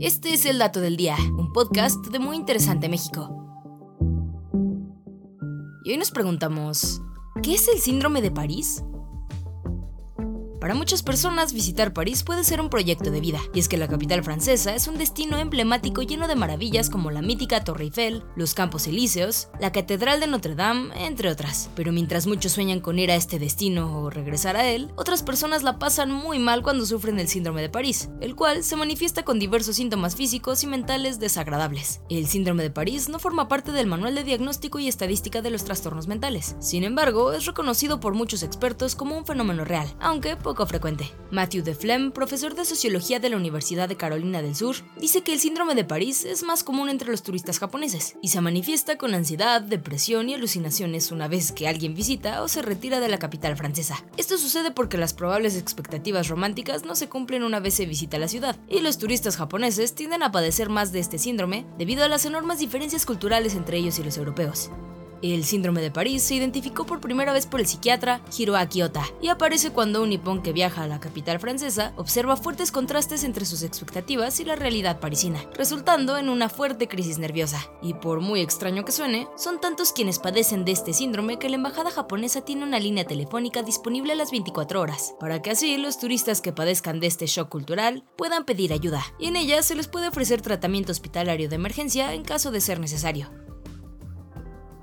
Este es el Dato del Día, un podcast de Muy Interesante México. Y hoy nos preguntamos, ¿qué es el síndrome de París? Para muchas personas, visitar París puede ser un proyecto de vida, y es que la capital francesa es un destino emblemático lleno de maravillas como la mítica Torre Eiffel, los Campos Elíseos, la Catedral de Notre Dame, entre otras. Pero mientras muchos sueñan con ir a este destino o regresar a él, otras personas la pasan muy mal cuando sufren el síndrome de París, el cual se manifiesta con diversos síntomas físicos y mentales desagradables. El síndrome de París no forma parte del manual de diagnóstico y estadística de los trastornos mentales. Sin embargo, es reconocido por muchos expertos como un fenómeno real, aunque poco frecuente. Matthew DeFlem, profesor de sociología de la Universidad de Carolina del Sur, dice que el síndrome de París es más común entre los turistas japoneses y se manifiesta con ansiedad, depresión y alucinaciones una vez que alguien visita o se retira de la capital francesa. Esto sucede porque las probables expectativas románticas no se cumplen una vez se visita la ciudad, y los turistas japoneses tienden a padecer más de este síndrome debido a las enormes diferencias culturales entre ellos y los europeos. El síndrome de París se identificó por primera vez por el psiquiatra Hiroaki Ota y aparece cuando un nipón que viaja a la capital francesa observa fuertes contrastes entre sus expectativas y la realidad parisina, resultando en una fuerte crisis nerviosa. Y por muy extraño que suene, son tantos quienes padecen de este síndrome que la embajada japonesa tiene una línea telefónica disponible a las 24 horas, para que así los turistas que padezcan de este shock cultural puedan pedir ayuda, y en ella se les puede ofrecer tratamiento hospitalario de emergencia en caso de ser necesario.